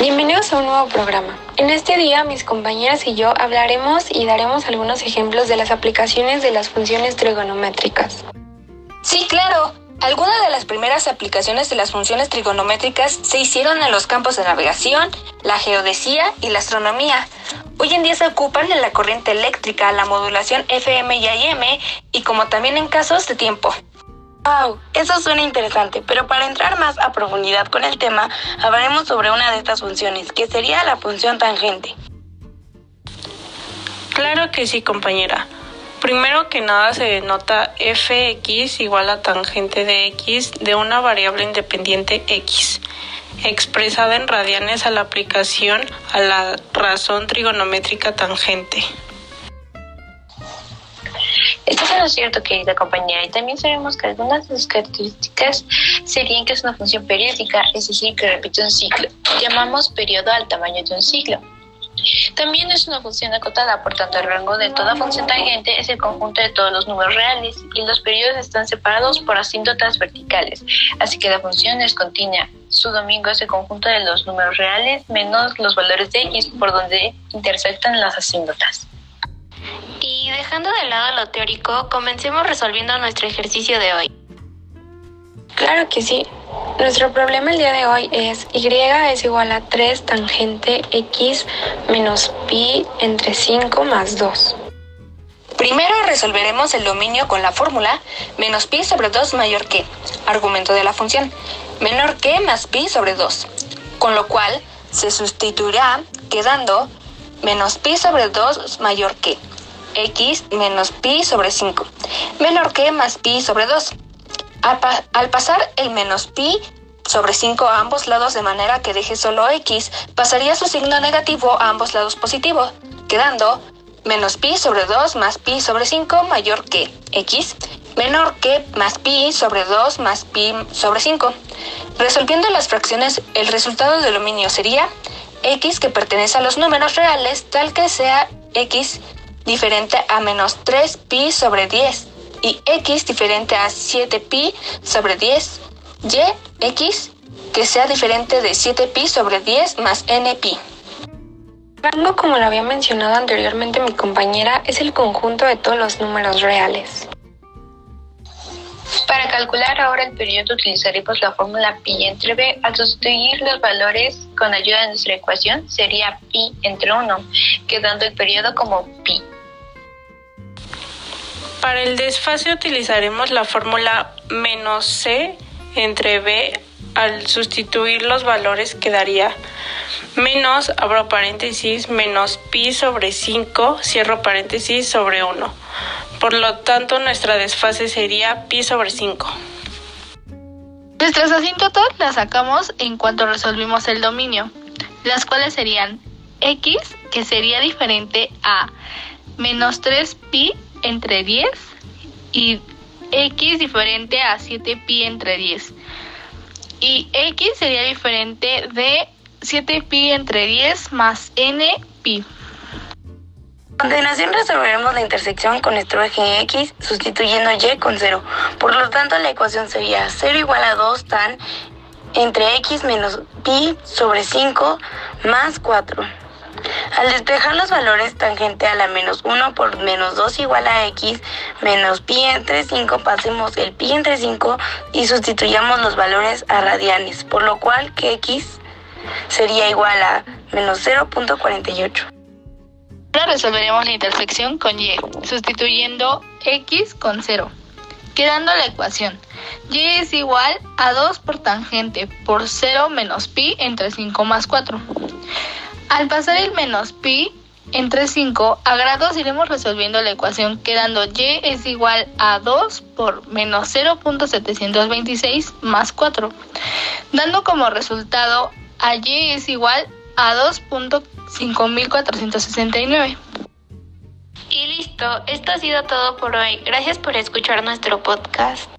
Bienvenidos a un nuevo programa. En este día mis compañeras y yo hablaremos y daremos algunos ejemplos de las aplicaciones de las funciones trigonométricas. Sí, claro. Algunas de las primeras aplicaciones de las funciones trigonométricas se hicieron en los campos de navegación, la geodesía y la astronomía. Hoy en día se ocupan en la corriente eléctrica, la modulación FM y AM y como también en casos de tiempo. Wow, eso suena interesante, pero para entrar más a profundidad con el tema, hablaremos sobre una de estas funciones, que sería la función tangente. Claro que sí, compañera. Primero que nada se denota fx igual a tangente de x de una variable independiente x, expresada en radianes a la aplicación a la razón trigonométrica tangente. Esto es lo cierto, querida compañera, y también sabemos que algunas de sus características serían que es una función periódica, es decir, que repite un ciclo. Llamamos periodo al tamaño de un ciclo. También es una función acotada, por tanto el rango de toda función tangente es el conjunto de todos los números reales y los periodos están separados por asíntotas verticales, así que la función es continua. Su domingo es el conjunto de los números reales menos los valores de x por donde intersectan las asíntotas. Y dejando de lado lo teórico, comencemos resolviendo nuestro ejercicio de hoy. Claro que sí. Nuestro problema el día de hoy es y es igual a 3 tangente x menos pi entre 5 más 2. Primero resolveremos el dominio con la fórmula menos pi sobre 2 mayor que, argumento de la función, menor que más pi sobre 2, con lo cual se sustituirá quedando menos pi sobre 2 mayor que x menos pi sobre 5, menor que más pi sobre 2. Al, pasar el menos pi sobre 5 a ambos lados de manera que deje solo x, pasaría su signo negativo a ambos lados positivo, quedando menos pi sobre 2 más pi sobre 5 mayor que x, menor que más pi sobre 2 más pi sobre 5. Resolviendo las fracciones, el resultado del dominio sería x que pertenece a los números reales tal que sea x diferente a menos 3pi sobre 10 y x diferente a 7pi sobre 10, y x que sea diferente de 7pi sobre 10 más npi. Rango, como lo había mencionado anteriormente mi compañera, es el conjunto de todos los números reales. Para calcular ahora el periodo utilizaremos la fórmula pi entre b. Al sustituir los valores con ayuda de nuestra ecuación sería pi entre 1, quedando el periodo como pi. Para el desfase utilizaremos la fórmula menos c entre b. Al sustituir los valores quedaría menos, abro paréntesis, menos pi sobre 5, cierro paréntesis, sobre 1. Por lo tanto, nuestra desfase sería pi sobre 5. Nuestras asíntotas las sacamos en cuanto resolvimos el dominio, las cuales serían x, que sería diferente a menos 3pi entre 10 y x diferente a 7pi entre 10. Y x sería diferente de 7pi entre 10 más npi. A continuación resolveremos la intersección con nuestro eje x sustituyendo y con 0. Por lo tanto la ecuación sería 0 igual a 2 tan entre x menos pi sobre 5 más 4. Al despejar los valores tangente a la menos 1 por menos 2 igual a x menos pi entre 5, pasemos el pi entre 5 y sustituyamos los valores a radianes, por lo cual que x sería igual a menos 0.48. Ahora resolveremos la intersección con y, sustituyendo x con 0, quedando la ecuación y es igual a 2 por tangente por 0 menos pi entre 5 más 4. Al pasar el menos pi entre 5 a grados iremos resolviendo la ecuación quedando y es igual a 2 por menos 0.726 más 4, dando como resultado a y es igual a 2.5469. Y listo, esto ha sido todo por hoy. Gracias por escuchar nuestro podcast.